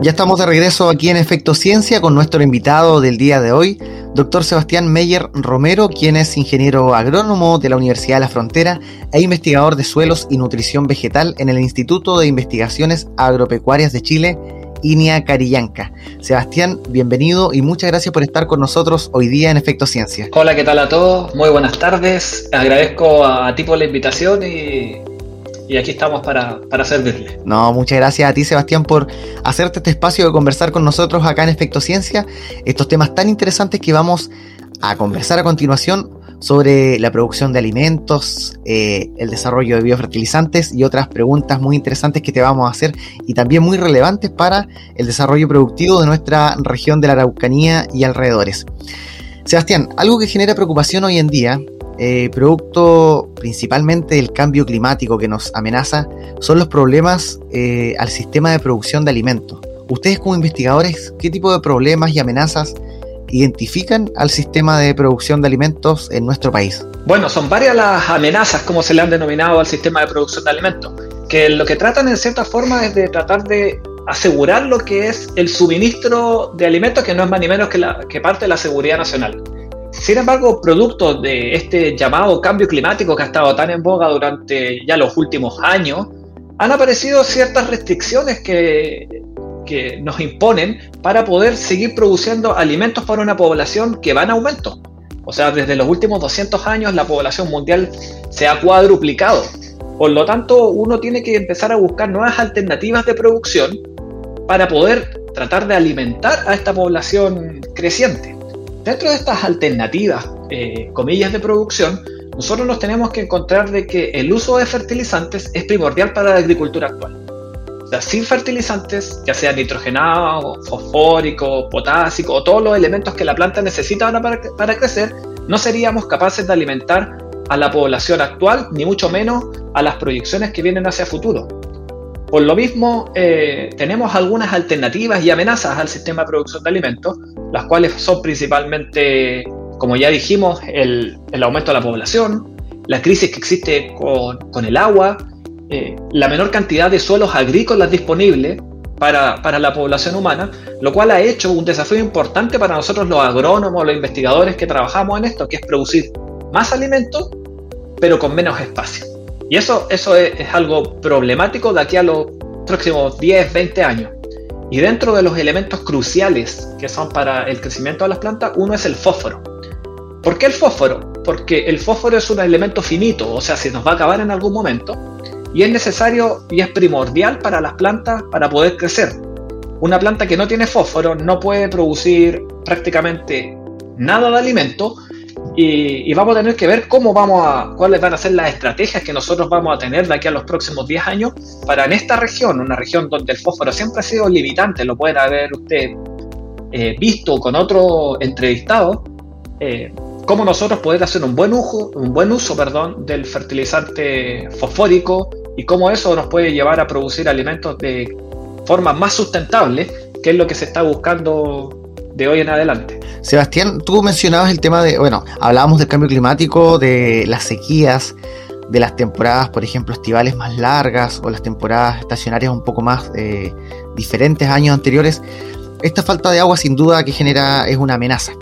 Ya estamos de regreso aquí en Efecto Ciencia con nuestro invitado del día de hoy, doctor Sebastián Meyer Romero, quien es ingeniero agrónomo de la Universidad de la Frontera e investigador de suelos y nutrición vegetal en el Instituto de Investigaciones Agropecuarias de Chile, INIA Carillanca. Sebastián, bienvenido y muchas gracias por estar con nosotros hoy día en Efecto Ciencia. Hola, ¿qué tal a todos? Muy buenas tardes. Agradezco a ti por la invitación y y aquí estamos para, para servirle. No, muchas gracias a ti, Sebastián, por hacerte este espacio de conversar con nosotros acá en Efecto Ciencia, estos temas tan interesantes que vamos a conversar a continuación sobre la producción de alimentos, eh, el desarrollo de biofertilizantes y otras preguntas muy interesantes que te vamos a hacer y también muy relevantes para el desarrollo productivo de nuestra región de la Araucanía y alrededores. Sebastián, algo que genera preocupación hoy en día eh, producto principalmente del cambio climático que nos amenaza, son los problemas eh, al sistema de producción de alimentos. Ustedes como investigadores, ¿qué tipo de problemas y amenazas identifican al sistema de producción de alimentos en nuestro país? Bueno, son varias las amenazas, como se le han denominado al sistema de producción de alimentos, que lo que tratan en cierta forma es de tratar de asegurar lo que es el suministro de alimentos, que no es más ni menos que, la, que parte de la seguridad nacional. Sin embargo, producto de este llamado cambio climático que ha estado tan en boga durante ya los últimos años, han aparecido ciertas restricciones que, que nos imponen para poder seguir produciendo alimentos para una población que va en aumento. O sea, desde los últimos 200 años la población mundial se ha cuadruplicado. Por lo tanto, uno tiene que empezar a buscar nuevas alternativas de producción para poder tratar de alimentar a esta población creciente. Dentro de estas alternativas, eh, comillas de producción, nosotros nos tenemos que encontrar de que el uso de fertilizantes es primordial para la agricultura actual. O sea, sin fertilizantes, ya sea nitrogenado, fosfórico, potásico o todos los elementos que la planta necesita para, para crecer, no seríamos capaces de alimentar a la población actual, ni mucho menos a las proyecciones que vienen hacia futuro. Por lo mismo, eh, tenemos algunas alternativas y amenazas al sistema de producción de alimentos, las cuales son principalmente, como ya dijimos, el, aumento de la población, la crisis que existe con, el agua, eh, la menor cantidad de suelos agrícolas disponibles para, para, la población humana, lo cual ha hecho un desafío importante para nosotros los agrónomos, los investigadores que trabajamos en esto, que es producir más alimentos, pero con menos espacio. Y eso, eso es, algo problemático de aquí a los próximos 10, 20 años. Y dentro de los elementos cruciales que son para el crecimiento de las plantas, uno es el fósforo. ¿Por qué el fósforo? Porque el fósforo es un elemento finito, o sea, se nos va a acabar en algún momento, y es necesario y es primordial para las plantas para poder crecer. Una planta que no tiene fósforo no puede producir prácticamente nada de alimento y, vamos a tener que ver cómo vamos a, cuáles van a ser las estrategias que nosotros vamos a tener de aquí a los próximos 10 años para en esta región, una región donde el fósforo siempre ha sido limitante, lo pueden haber usted eh, visto con otro entrevistado, eh, cómo nosotros poder hacer un buen uso, un buen uso perdón, del fertilizante fosfórico y cómo eso nos puede llevar a producir alimentos de forma más sustentable, que es lo que se está buscando de hoy en adelante. Sebastián, tú mencionabas el tema de, bueno, hablábamos del cambio climático, de las sequías, de las temporadas, por ejemplo, estivales más largas o las temporadas estacionarias un poco más eh, diferentes años anteriores. Esta falta de agua sin duda que genera es una amenaza.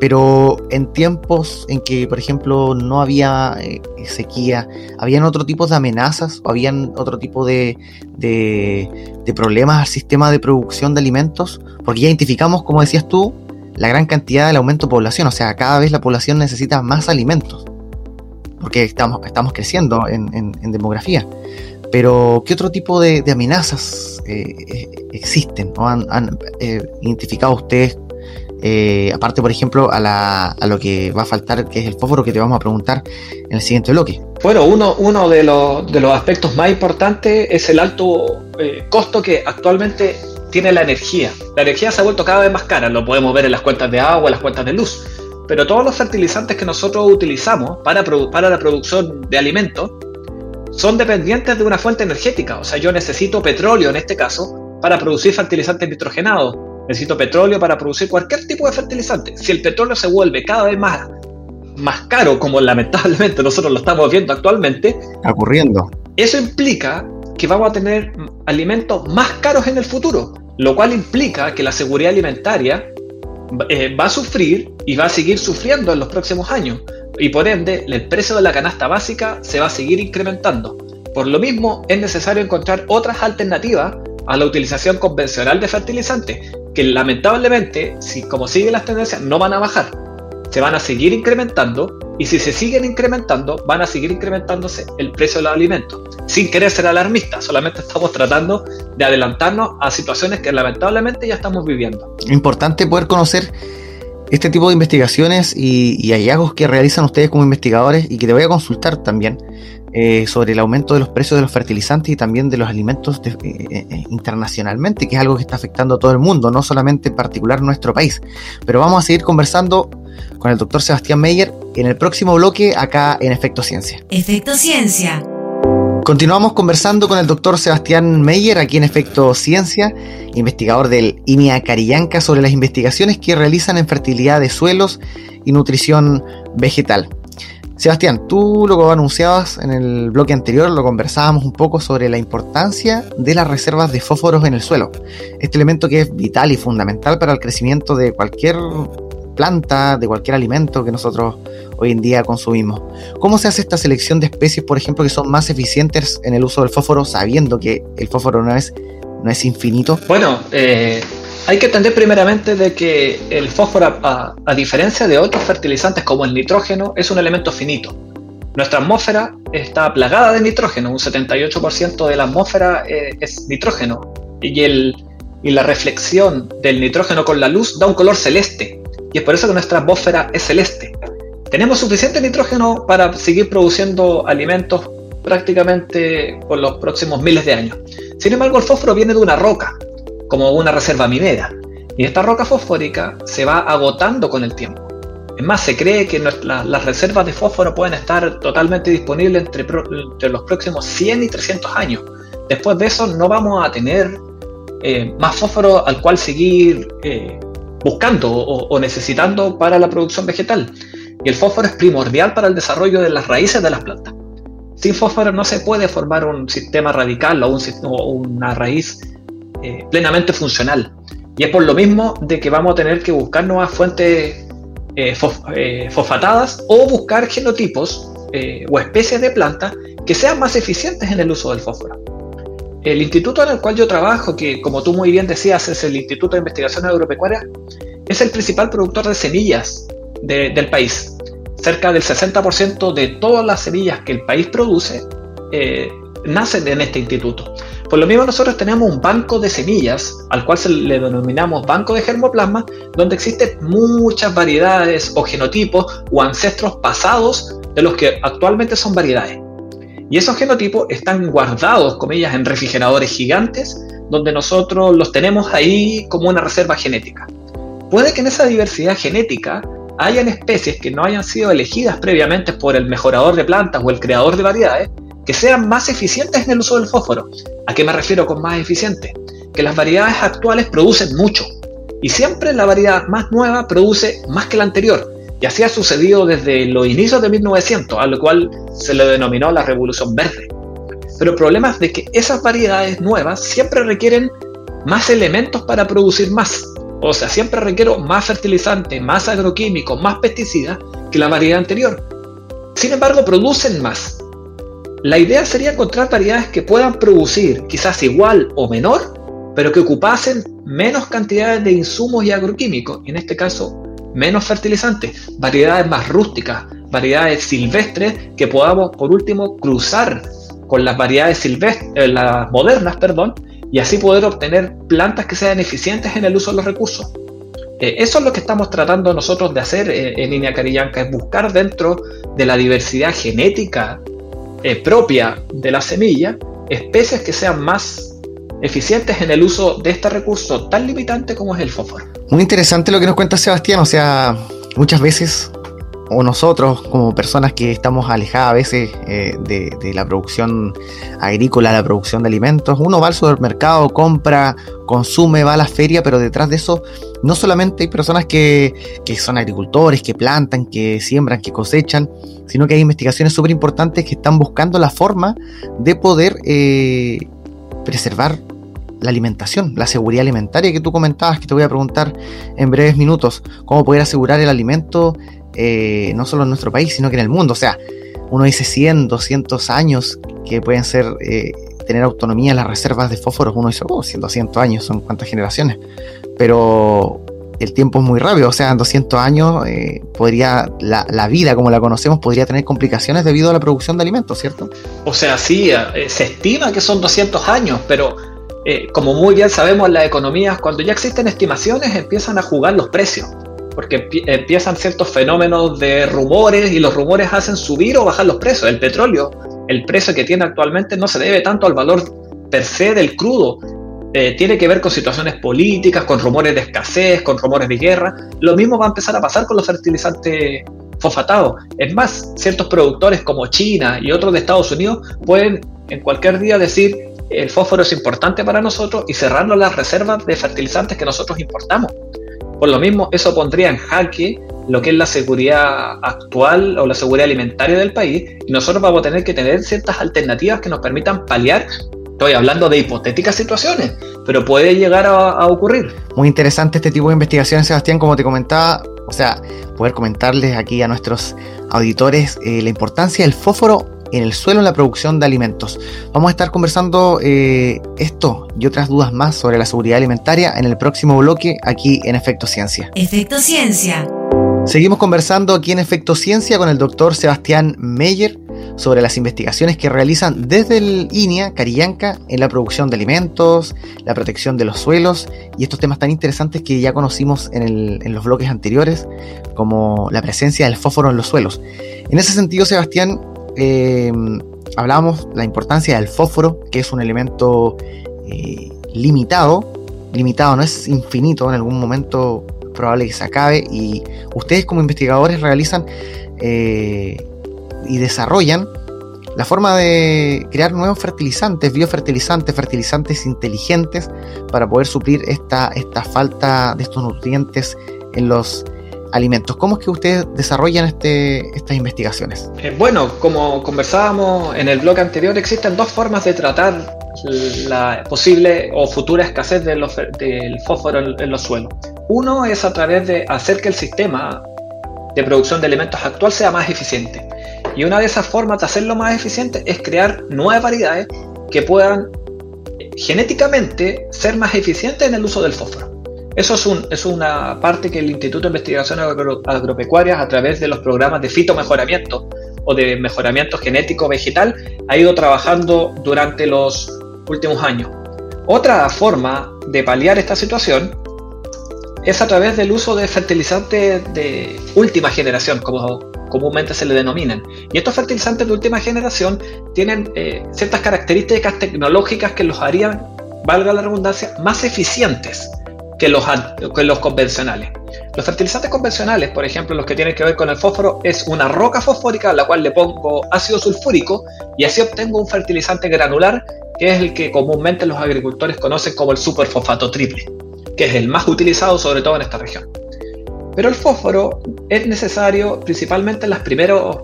Pero en tiempos en que, por ejemplo, no había eh, sequía, ¿habían otro tipo de amenazas o habían otro tipo de, de problemas al sistema de producción de alimentos? Porque ya identificamos, como decías tú, la gran cantidad del aumento de población, o sea, cada vez la población necesita más alimentos, porque estamos, estamos creciendo en, demografía. Pero, ¿qué otro tipo de, amenazas eh, existen o han, eh, identificado ustedes? Eh, aparte, por ejemplo, a, lo que va a faltar, que es el fósforo, que te vamos a preguntar en el siguiente bloque. Bueno, uno, uno de, los, de los aspectos más importantes es el alto costo que actualmente tiene la energía. La energía se ha vuelto cada vez más cara, lo podemos ver en las cuentas de agua, en las cuentas de luz. Pero todos los fertilizantes que nosotros utilizamos para, para la producción de alimentos son dependientes de una fuente energética. O sea, yo necesito petróleo en este caso para producir fertilizantes nitrogenados. Necesito petróleo para producir cualquier tipo de fertilizante. Si el petróleo se vuelve cada vez más, más caro, como lamentablemente nosotros lo estamos viendo actualmente, ocurriendo. Eso implica que vamos a tener alimentos más caros en el futuro, lo cual implica que la seguridad alimentaria eh, va a sufrir y va a seguir sufriendo en los próximos años. Y por ende, el precio de la canasta básica se va a seguir incrementando. Por lo mismo, es necesario encontrar otras alternativas a la utilización convencional de fertilizantes, que lamentablemente, si como siguen las tendencias, no van a bajar. Se van a seguir incrementando y si se siguen incrementando, van a seguir incrementándose el precio de los alimentos. Sin querer ser alarmista, solamente estamos tratando de adelantarnos a situaciones que lamentablemente ya estamos viviendo. Importante poder conocer este tipo de investigaciones y, hallazgos que realizan ustedes como investigadores y que te voy a consultar también eh, sobre el aumento de los precios de los fertilizantes y también de los alimentos eh, eh, internacionalmente, que es algo que está afectando a todo el mundo, no solamente en particular nuestro país. Pero vamos a seguir conversando con el doctor Sebastián Meyer en el próximo bloque acá en Efecto Ciencia. Efecto Ciencia. Continuamos conversando con el doctor Sebastián Meyer aquí en Efecto Ciencia, investigador del INIA Carillanca sobre las investigaciones que realizan en fertilidad de suelos y nutrición vegetal. Sebastián, tú lo anunciabas en el bloque anterior, lo conversábamos un poco sobre la importancia de las reservas de fósforos en el suelo. Este elemento que es vital y fundamental para el crecimiento de cualquier planta, de cualquier alimento que nosotros hoy en día consumimos. ¿Cómo se hace esta selección de especies, por ejemplo, que son más eficientes en el uso del fósforo, sabiendo que el fósforo no es, no es infinito? Bueno, eh, hay que entender primeramente de que el fósforo, a, diferencia de otros fertilizantes como el nitrógeno, es un elemento finito. Nuestra atmósfera está plagada de nitrógeno, un 78% de la atmósfera eh, es nitrógeno y, el, y la reflexión del nitrógeno con la luz da un color celeste y es por eso que nuestra atmósfera es celeste. Tenemos suficiente nitrógeno para seguir produciendo alimentos prácticamente por los próximos miles de años. Sin embargo, el fósforo viene de una roca, como una reserva minera, y esta roca fosfórica se va agotando con el tiempo. Es más, se cree que las reservas de fósforo pueden estar totalmente disponibles entre, los próximos 100 y 300 años. Después de eso no vamos a tener eh, más fósforo al cual seguir eh, buscando o, necesitando para la producción vegetal. Y el fósforo es primordial para el desarrollo de las raíces de las plantas. Sin fósforo no se puede formar un sistema radical o, una raíz eh, plenamente funcional. Y es por lo mismo de que vamos a tener que buscar nuevas fuentes eh, eh, fosfatadas o buscar genotipos o especies de plantas que sean más eficientes en el uso del fósforo. El instituto en el cual yo trabajo, que como tú muy bien decías es el Instituto de Investigación Agropecuaria, es el principal productor de semillas del país. Cerca del 60% de todas las semillas que el país produce eh, nacen en este instituto. Por lo mismo nosotros tenemos un banco de semillas, al cual se le denominamos banco de germoplasma, donde existen muchas variedades o genotipos o ancestros pasados de los que actualmente son variedades. Y esos genotipos están guardados, comillas, en refrigeradores gigantes, donde nosotros los tenemos ahí como una reserva genética. Puede que en esa diversidad genética hayan especies que no hayan sido elegidas previamente por el mejorador de plantas o el creador de variedades, que sean más eficientes en el uso del fósforo. ¿A qué me refiero con más eficiente? Que las variedades actuales producen mucho, y siempre la variedad más nueva produce más que la anterior, y así ha sucedido desde los inicios de 1900, a lo cual se le denominó la Revolución Verde. Pero el problema es de que esas variedades nuevas siempre requieren más elementos para producir más. O sea, siempre requiero más fertilizantes, más agroquímicos, más pesticidas que la variedad anterior. Sin embargo, producen más. La idea sería encontrar variedades que puedan producir quizás igual o menor, pero que ocupasen menos cantidades de insumos y agroquímicos, en este caso menos fertilizantes, variedades más rústicas, variedades silvestres que podamos por último cruzar con las variedades silvestres, eh, las modernas, perdón, y así poder obtener plantas que sean eficientes en el uso de los recursos. Eh, eso es lo que estamos tratando nosotros de hacer eh, en Línea Carillanca, es buscar dentro de la diversidad genética propia de la semilla especies que sean más eficientes en el uso de este recurso tan limitante como es el fósforo. Muy interesante lo que nos cuenta Sebastián, o sea, muchas veces o nosotros como personas que estamos alejadas a veces eh, de, la producción agrícola, la producción de alimentos, uno va al supermercado, compra, consume, va a la feria, pero detrás de eso no solamente hay personas que, son agricultores, que plantan, que siembran, que cosechan, sino que hay investigaciones súper importantes que están buscando la forma de poder eh, preservar la alimentación, la seguridad alimentaria que tú comentabas, que te voy a preguntar en breves minutos, cómo poder asegurar el alimento eh, no solo en nuestro país, sino que en el mundo. O sea, uno dice 100, 200 años que pueden ser eh, tener autonomía en las reservas de fósforos. Uno dice, oh, 100, 200 años, son cuántas generaciones. Pero el tiempo es muy rápido, o sea, en 200 años eh, podría, la, la, vida como la conocemos podría tener complicaciones debido a la producción de alimentos, ¿cierto? O sea, sí, se estima que son 200 años, pero como muy bien sabemos las economías, cuando ya existen estimaciones empiezan a jugar los precios porque empiezan ciertos fenómenos de rumores y los rumores hacen subir o bajar los precios. El petróleo, el precio que tiene actualmente no se debe tanto al valor per se del crudo, eh, tiene que ver con situaciones políticas, con rumores de escasez, con rumores de guerra. Lo mismo va a empezar a pasar con los fertilizantes fosfatados. Es más, ciertos productores como China y otros de Estados Unidos pueden en cualquier día decir el fósforo es importante para nosotros y cerrarnos las reservas de fertilizantes que nosotros importamos. Por lo mismo, eso pondría en jaque lo que es la seguridad actual o la seguridad alimentaria del país y nosotros vamos a tener que tener ciertas alternativas que nos permitan paliar. Estoy hablando de hipotéticas situaciones, pero puede llegar a, ocurrir. Muy interesante este tipo de investigaciones, Sebastián, como te comentaba, o sea, poder comentarles aquí a nuestros auditores eh, la importancia del fósforo en el suelo en la producción de alimentos. Vamos a estar conversando eh, esto y otras dudas más sobre la seguridad alimentaria en el próximo bloque aquí en Efecto Ciencia. Efecto Ciencia. Seguimos conversando aquí en Efecto Ciencia con el doctor Sebastián Meyer sobre las investigaciones que realizan desde el INIA, Carillanca, en la producción de alimentos, la protección de los suelos y estos temas tan interesantes que ya conocimos en, en los bloques anteriores, como la presencia del fósforo en los suelos. En ese sentido, Sebastián, eh, hablábamos la importancia del fósforo, que es un elemento eh, limitado. Limitado, no es infinito, en algún momento probable que se acabe. Y ustedes como investigadores realizan eh, y desarrollan la forma de crear nuevos fertilizantes, biofertilizantes, fertilizantes inteligentes para poder suplir esta, esta falta de estos nutrientes en los alimentos. ¿Cómo es que ustedes desarrollan este, estas investigaciones? Eh, bueno, como conversábamos en el blog anterior, existen dos formas de tratar la posible o futura escasez del fósforo en, los suelos. Uno es a través de hacer que el sistema de producción de alimentos actual sea más eficiente. Y una de esas formas de hacerlo más eficiente es crear nuevas variedades que puedan genéticamente ser más eficientes en el uso del fósforo. Eso es, una parte que el Instituto de Investigaciones Agropecuarias, a través de los programas de fitomejoramiento o de mejoramiento genético vegetal, ha ido trabajando durante los últimos años. Otra forma de paliar esta situación es a través del uso de fertilizantes de última generación, como comúnmente se le denominan. Y estos fertilizantes de última generación tienen eh, ciertas características tecnológicas que los harían, valga la redundancia, más eficientes que los, que los convencionales. Los fertilizantes convencionales, por ejemplo, los que tienen que ver con el fósforo, es una roca fosfórica a la cual le pongo ácido sulfúrico y así obtengo un fertilizante granular que es el que comúnmente los agricultores conocen como el superfosfato triple, que es el más utilizado sobre todo en esta región. Pero el fósforo es necesario principalmente en los primeros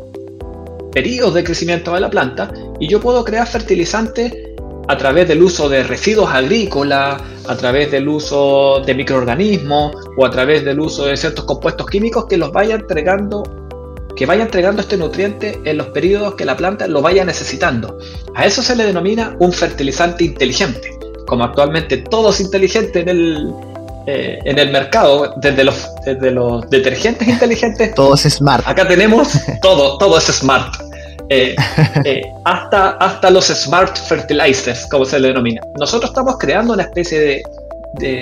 periodos de crecimiento de la planta y yo puedo crear fertilizantes a través del uso de residuos agrícolas, a través del uso de microorganismos o a través del uso de ciertos compuestos químicos que los vaya entregando que vaya entregando este nutriente en los periodos que la planta lo vaya necesitando. A eso se le denomina un fertilizante inteligente. Como actualmente todo es inteligente en el, eh, en el mercado, desde los, desde los detergentes inteligentes. Todo es smart. Acá tenemos todo, todo es smart. Eh, eh, hasta, hasta los smart fertilizers, como se le denomina. Nosotros estamos creando una especie de,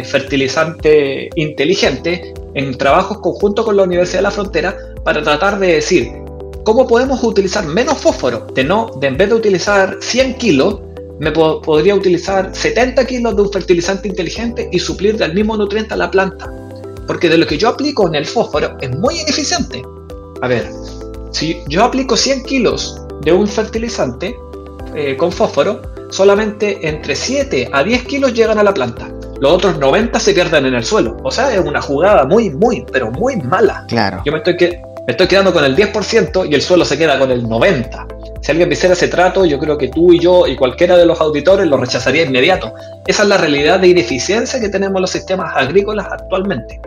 fertilizante inteligente en trabajos conjuntos con la Universidad de la Frontera para tratar de decir cómo podemos utilizar menos fósforo, de no, de en vez de utilizar 100 kilos, me podría utilizar 70 kilos de un fertilizante inteligente y suplir del mismo nutriente a la planta. Porque de lo que yo aplico en el fósforo es muy ineficiente a ver, si yo aplico 100 kilos de un fertilizante eh, con fósforo, solamente entre 7 a 10 kilos llegan a la planta. Los otros 90 se pierden en el suelo. O sea, es una jugada muy, muy, pero muy mala. Claro. Yo me estoy, que, me estoy quedando con el 10% y el suelo se queda con el 90%. Si alguien hiciera ese trato, yo creo que tú y yo y cualquiera de los auditores lo rechazaría inmediato. Esa es la realidad de ineficiencia que tenemos los sistemas agrícolas actualmente.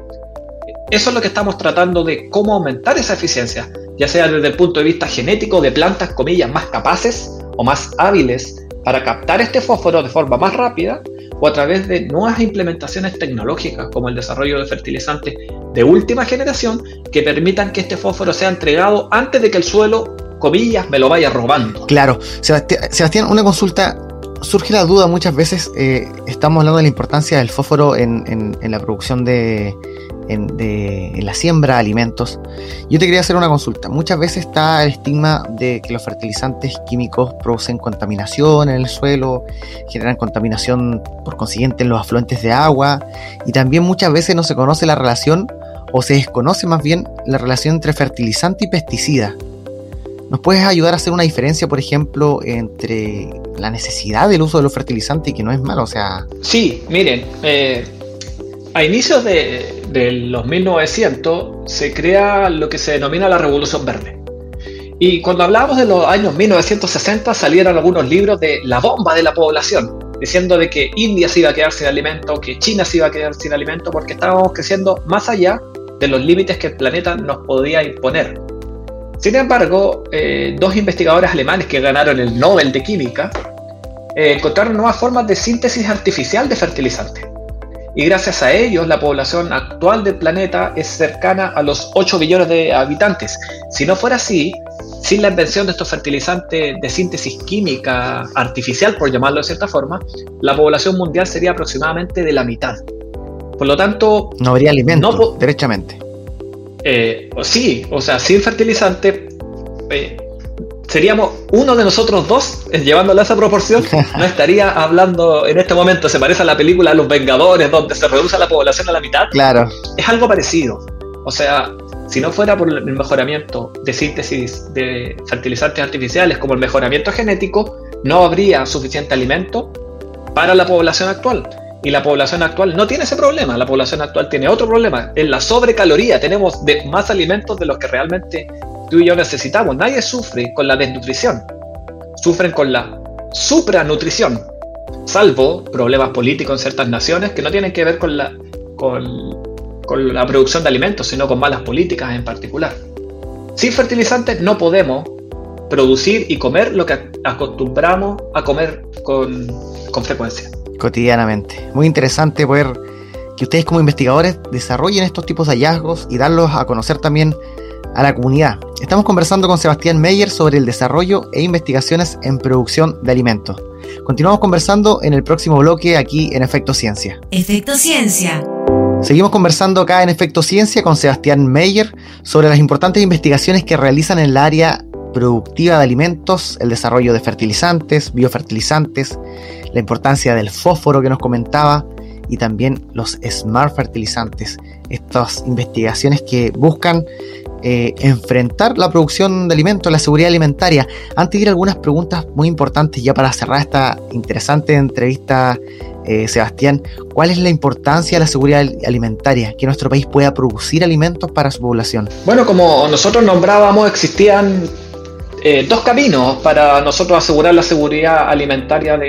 Eso es lo que estamos tratando de cómo aumentar esa eficiencia, ya sea desde el punto de vista genético de plantas, comillas, más capaces o más hábiles para captar este fósforo de forma más rápida o a través de nuevas implementaciones tecnológicas como el desarrollo de fertilizantes de última generación que permitan que este fósforo sea entregado antes de que el suelo, comillas, me lo vaya robando. Claro, Sebastián, una consulta. Surge la duda muchas veces, eh, estamos hablando de la importancia del fósforo en la producción de, en, la siembra de alimentos. Yo te quería hacer una consulta. Muchas veces está el estigma de que los fertilizantes químicos producen contaminación en el suelo, generan contaminación por consiguiente en los afluentes de agua y también muchas veces no se conoce la relación o se desconoce más bien la relación entre fertilizante y pesticida. ¿Nos puedes ayudar a hacer una diferencia, por ejemplo, entre la necesidad del uso de los fertilizantes y que no es malo? O sea... Sí, miren, eh, a inicios de, los 1900 se crea lo que se denomina la Revolución Verde. Y cuando hablábamos de los años 1960 salieron algunos libros de la bomba de la población, diciendo de que India se iba a quedar sin alimento, que China se iba a quedar sin alimento, porque estábamos creciendo más allá de los límites que el planeta nos podía imponer. Sin embargo, eh, dos investigadores alemanes que ganaron el Nobel de Química eh, encontraron nuevas formas de síntesis artificial de fertilizantes y gracias a ellos la población actual del planeta es cercana a los 8 billones de habitantes. Si no fuera así, sin la invención de estos fertilizantes de síntesis química artificial, por llamarlo de cierta forma, la población mundial sería aproximadamente de la mitad. Por lo tanto... No habría alimento, derechamente. Eh, sí, o sea, sin fertilizante, eh, seríamos uno de nosotros dos, eh, llevándolo a esa proporción, no estaría hablando en este momento, se parece a la película Los Vengadores, donde se reduce la población a la mitad. Claro. Es algo parecido. O sea, si no fuera por el mejoramiento de síntesis de fertilizantes artificiales como el mejoramiento genético, no habría suficiente alimento para la población actual. Y la población actual no tiene ese problema, la población actual tiene otro problema, es la sobrecaloría, tenemos de más alimentos de los que realmente tú y yo necesitamos. Nadie sufre con la desnutrición, sufren con la supranutrición, salvo problemas políticos en ciertas naciones que no tienen que ver con la, con, con la producción de alimentos, sino con malas políticas en particular. Sin fertilizantes no podemos producir y comer lo que acostumbramos a comer con, con frecuencia. Cotidianamente. Muy interesante poder que ustedes como investigadores desarrollen estos tipos de hallazgos y darlos a conocer también a la comunidad. Estamos conversando con Sebastián Meyer sobre el desarrollo e investigaciones en producción de alimentos. Continuamos conversando en el próximo bloque aquí en Efecto Ciencia. Efecto Ciencia. Seguimos conversando acá en Efecto Ciencia con Sebastián Meyer sobre las importantes investigaciones que realizan en el área productiva de alimentos, el desarrollo de fertilizantes, biofertilizantes, la importancia del fósforo que nos comentaba y también los smart fertilizantes, estas investigaciones que buscan eh, enfrentar la producción de alimentos, la seguridad alimentaria. Antes de ir algunas preguntas muy importantes ya para cerrar esta interesante entrevista, eh, Sebastián, ¿cuál es la importancia de la seguridad alimentaria? Que nuestro país pueda producir alimentos para su población. Bueno, como nosotros nombrábamos, existían eh, dos caminos para nosotros asegurar la seguridad alimentaria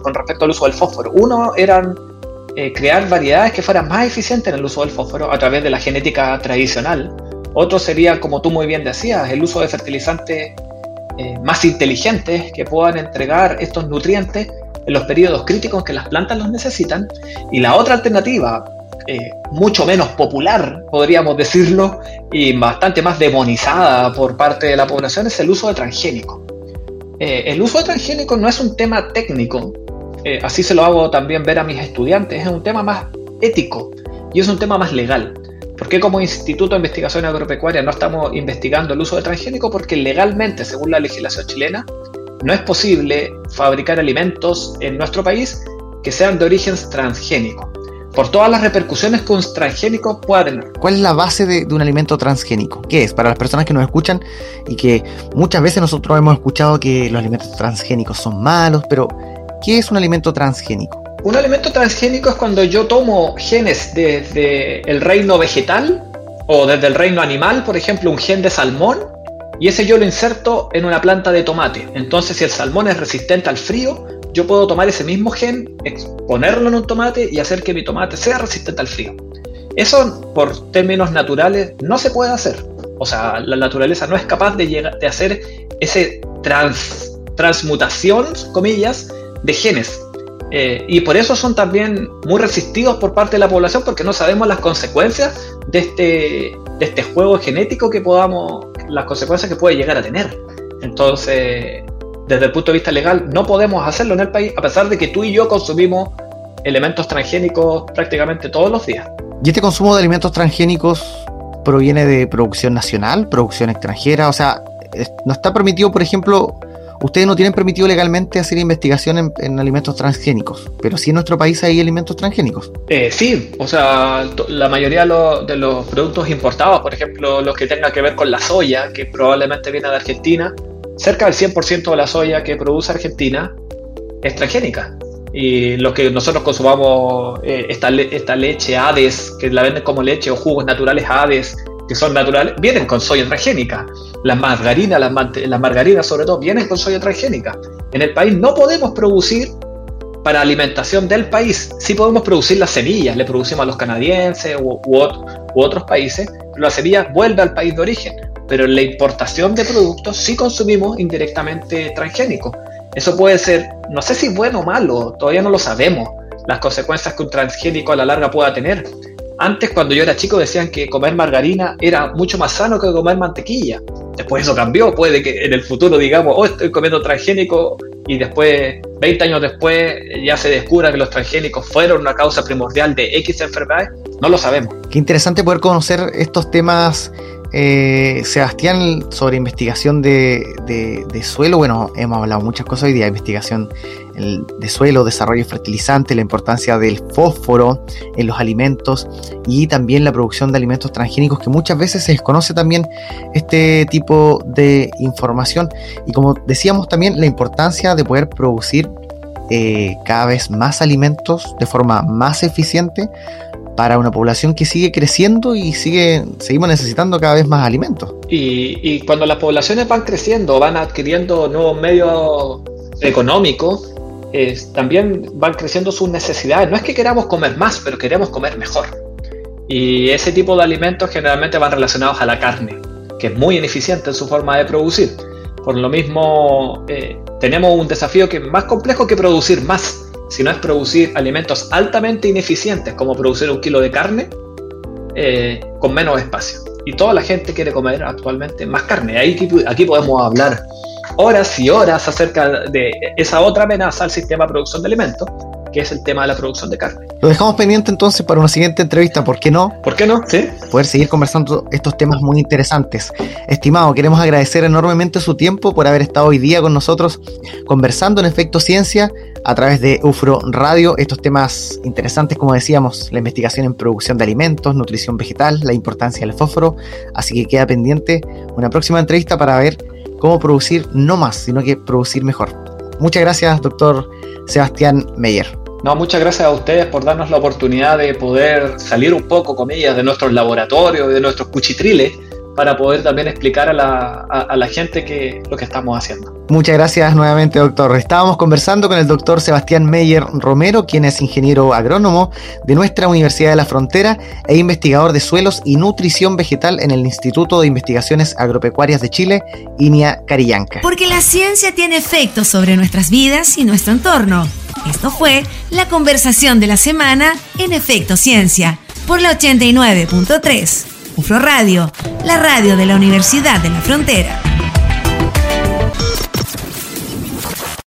con respecto al uso del fósforo. Uno eran crear variedades que fueran más eficientes en el uso del fósforo a través de la genética tradicional otro sería, como tú muy bien decías, el uso de fertilizantes eh, más inteligentes que puedan entregar estos nutrientes en los periodos críticos que las plantas los necesitan. Y la otra alternativa, eh, mucho menos popular, podríamos decirlo, y bastante más demonizada por parte de la población, es el uso de transgénicos. Eh, el uso de transgénicos no es un tema técnico, así se lo hago también ver a mis estudiantes, es un tema más ético y es un tema más legal. ¿Por qué como Instituto de Investigación Agropecuaria no estamos investigando el uso de transgénico? Porque legalmente, según la legislación chilena, no es posible fabricar alimentos en nuestro país que sean de origen transgénico. por todas las repercusiones que un transgénico pueda tener. ¿Cuál es la base de, un alimento transgénico? ¿Qué es? Para las personas que nos escuchan y que muchas veces nosotros hemos escuchado que los alimentos transgénicos son malos, pero ¿qué es un alimento transgénico? Un alimento transgénico es cuando yo tomo genes desde el reino vegetal o desde el reino animal, por ejemplo, un gen de salmón, y ese yo lo inserto en una planta de tomate. Entonces, si el salmón es resistente al frío, yo puedo tomar ese mismo gen, exponerlo en un tomate y hacer que mi tomate sea resistente al frío. Eso, por términos naturales, no se puede hacer. O sea, la naturaleza no es capaz de, llegar, de hacer ese trans, transmutación, comillas, de genes. Eh, y por eso son también muy resistidos por parte de la población, porque no sabemos las consecuencias de este, de este juego genético que podamos, las consecuencias que puede llegar a tener. Entonces, desde el punto de vista legal, no podemos hacerlo en el país, a pesar de que tú y yo consumimos elementos transgénicos prácticamente todos los días. ¿Y este consumo de alimentos transgénicos proviene de producción nacional, producción extranjera? O sea, ¿no está permitido, por ejemplo, ustedes no tienen permitido legalmente hacer investigación en, alimentos transgénicos, pero sí en nuestro país hay alimentos transgénicos? Eh, sí, o sea, la mayoría de los productos importados, por ejemplo, los que tengan que ver con la soya, que probablemente viene de Argentina, cerca del 100% de la soya que produce Argentina es transgénica. Y lo que nosotros consumamos, eh, esta, esta leche Hades, que la venden como leche, o jugos naturales Hades, que son naturales, vienen con soya transgénica. Las margarinas, las, las margarinas sobre todo, vienen con soya transgénica. En el país no podemos producir para alimentación del país. Sí podemos producir las semillas, le producimos a los canadienses u, u, u otros países, pero la semilla vuelve al país de origen pero en la importación de productos sí consumimos indirectamente transgénicos. Eso puede ser, no sé si bueno o malo, todavía no lo sabemos, las consecuencias que un transgénico a la larga pueda tener. Antes, cuando yo era chico, decían que comer margarina era mucho más sano que comer mantequilla. Después eso cambió, puede que en el futuro digamos, oh, estoy comiendo transgénico y después, 20 años después, ya se descubra que los transgénicos fueron una causa primordial de X enfermedades. No lo sabemos. Qué interesante poder conocer estos temas eh, Sebastián, sobre investigación de, suelo, bueno, hemos hablado muchas cosas hoy día, investigación de suelo, desarrollo fertilizante, la importancia del fósforo en los alimentos y también la producción de alimentos transgénicos, que muchas veces se desconoce también este tipo de información. Y como decíamos también, la importancia de poder producir eh, cada vez más alimentos de forma más eficiente para una población que sigue creciendo y sigue, seguimos necesitando cada vez más alimentos. Y, cuando las poblaciones van creciendo, van adquiriendo nuevos medios económicos, también van creciendo sus necesidades. No es que queramos comer más, pero queremos comer mejor. Y ese tipo de alimentos generalmente van relacionados a la carne, que es muy ineficiente en su forma de producir. Por lo mismo, eh, tenemos un desafío que es más complejo que producir más sino es producir alimentos altamente ineficientes, como producir un kilo de carne eh, con menos espacio. Y toda la gente quiere comer actualmente más carne. Ahí, aquí podemos hablar horas y horas acerca de esa otra amenaza al sistema de producción de alimentos, que es el tema de la producción de carne. Lo dejamos pendiente entonces para una siguiente entrevista, ¿por qué no? ¿Por qué no? Sí. Poder seguir conversando estos temas muy interesantes. Estimado, queremos agradecer enormemente su tiempo por haber estado hoy día con nosotros conversando en Efecto Ciencia a través de UFRO Radio, estos temas interesantes, como decíamos, la investigación en producción de alimentos, nutrición vegetal, la importancia del fósforo, así que queda pendiente una próxima entrevista para ver cómo producir no más, sino que producir mejor. Muchas gracias, doctor Sebastián Meyer. No, muchas gracias a ustedes por darnos la oportunidad de poder salir un poco, comillas, de nuestros laboratorios, de nuestros cuchitriles, para poder también explicar a la, a, la gente que, lo que estamos haciendo. Muchas gracias nuevamente, doctor. Estábamos conversando con el doctor Sebastián Meyer Romero, quien es ingeniero agrónomo de nuestra Universidad de la Frontera e investigador de suelos y nutrición vegetal en el Instituto de Investigaciones Agropecuarias de Chile, INIA Carillanca. Porque la ciencia tiene efectos sobre nuestras vidas y nuestro entorno. Esto fue la conversación de la semana en Efecto Ciencia por la 89.3. UFRO Radio, la radio de la Universidad de la Frontera.